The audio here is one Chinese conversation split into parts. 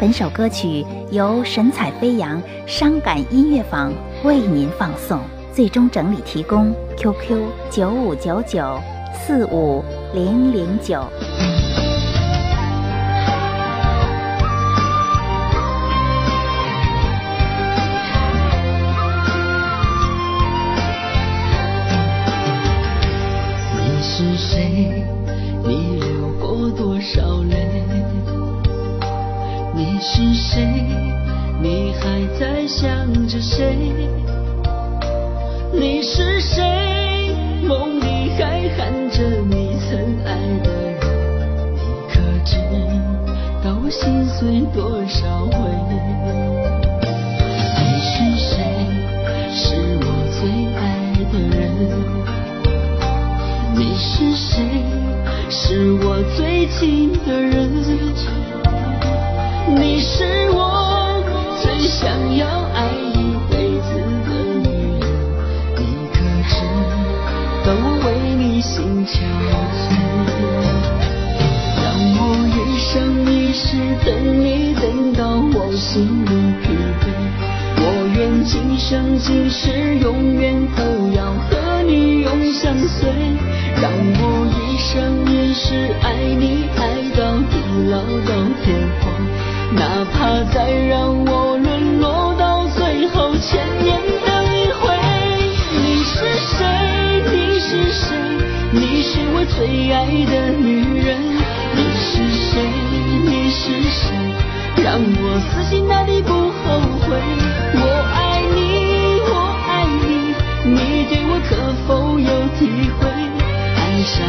本首歌曲由神采飞扬伤感音乐坊为您放送，最终整理提供 QQ 九五九九四五零零九。你是谁？你流过多少泪？你是谁？你还在想着谁？你是谁？梦里还喊着你曾爱的人，你可知道我心碎多少回？你是谁？是我最爱的人。你是谁？是我最亲的人。你是我最想要爱一辈子的女人。你可知道我为你心憔悴？让我一生一世等你，等到我心如疲惫。我愿今生今世永远都要和你永相随。让我一生一世爱你，爱到地老到天荒，哪怕再让我沦落到最后，千年等一回。你是谁？你是谁？你是我最爱的女人。你是谁？你是谁？让我死心塌地不后悔。我爱你，我爱你，你对我可否有体会？爱上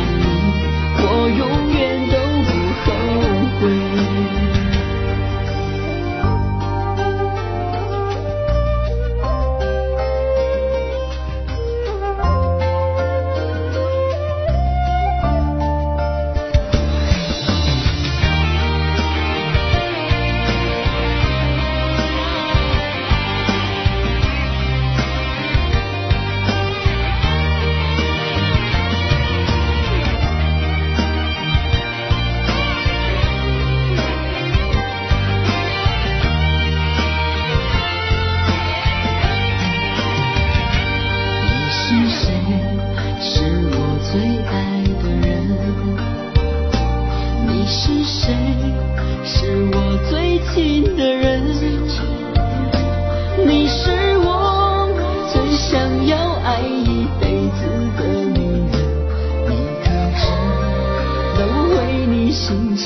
心憔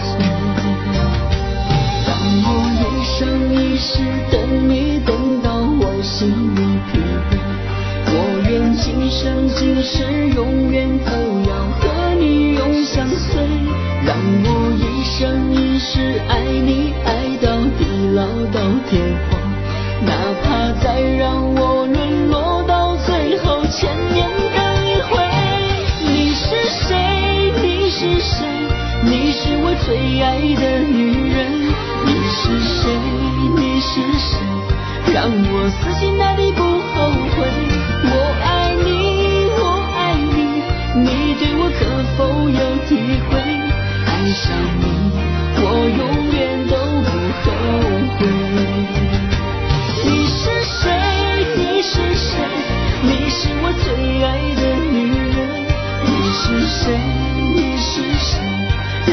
悴？让我一生一世等你，等到我心如疲惫。我愿今生今世永远都要和你永相随。让我一生一世爱你，爱到地老到天荒，哪怕再让我沦落最爱的女人。你是谁？你是谁？让我死心塌地不后悔。我爱你，我爱你，你对我可否有体会？爱上你，我永远都不后悔。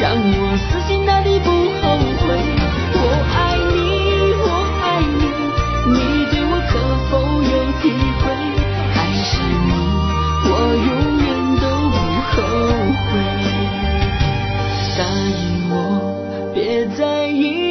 让我死心塌地不后悔。我爱你，我爱你，你对我可否有体会？还是你，我永远都不后悔。答应我，别再隐。